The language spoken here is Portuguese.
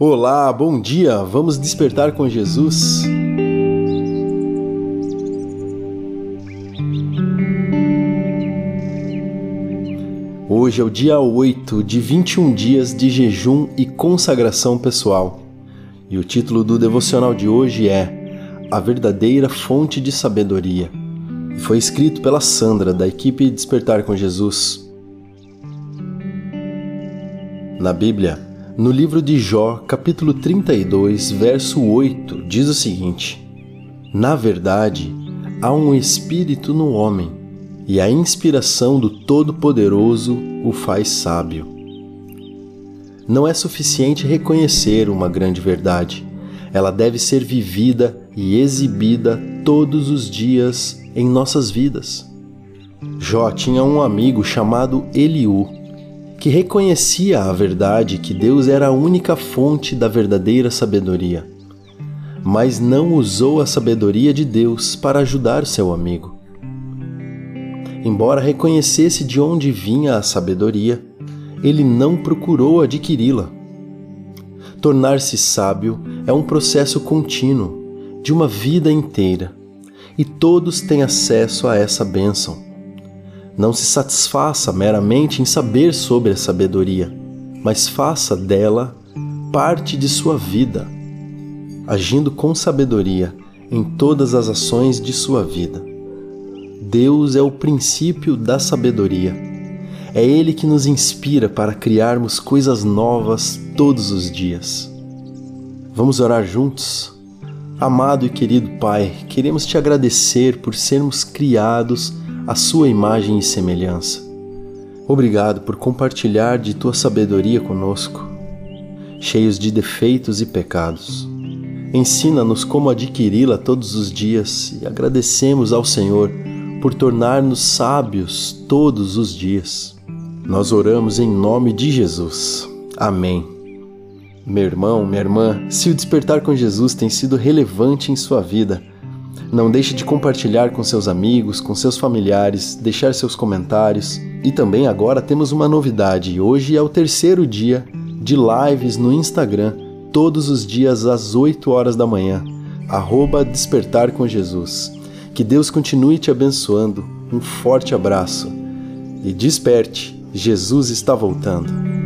Olá, bom dia! Vamos despertar com Jesus? Hoje é o dia 8 de 21 dias de jejum e consagração pessoal. E o título do devocional de hoje é A Verdadeira Fonte de Sabedoria. E foi escrito pela Sandra, da equipe Despertar com Jesus. Na Bíblia, no livro de Jó, capítulo 32, verso 8, diz o seguinte: Na verdade, há um espírito no homem, e a inspiração do Todo-Poderoso o faz sábio. Não é suficiente reconhecer uma grande verdade, ela deve ser vivida e exibida todos os dias em nossas vidas. Jó tinha um amigo chamado Eliú que reconhecia a verdade que Deus era a única fonte da verdadeira sabedoria, mas não usou a sabedoria de Deus para ajudar seu amigo. Embora reconhecesse de onde vinha a sabedoria, ele não procurou adquiri-la. Tornar-se sábio é um processo contínuo, de uma vida inteira, e todos têm acesso a essa bênção. Não se satisfaça meramente em saber sobre a sabedoria, mas faça dela parte de sua vida, agindo com sabedoria em todas as ações de sua vida. Deus é o princípio da sabedoria. É Ele que nos inspira para criarmos coisas novas todos os dias. Vamos orar juntos? Amado e querido Pai, queremos te agradecer por sermos criados a sua imagem e semelhança. Obrigado por compartilhar de tua sabedoria conosco, cheios de defeitos e pecados. Ensina-nos como adquiri-la todos os dias e agradecemos ao Senhor por tornar-nos sábios todos os dias. Nós oramos em nome de Jesus. Amém. Meu irmão, minha irmã, se o despertar com Jesus tem sido relevante em sua vida, não deixe de compartilhar com seus amigos, com seus familiares, deixar seus comentários. E também agora temos uma novidade. Hoje é o terceiro dia de lives no Instagram, todos os dias às 8 horas da manhã. Arroba Despertar com Jesus. Que Deus continue te abençoando. Um forte abraço. E desperte, Jesus está voltando.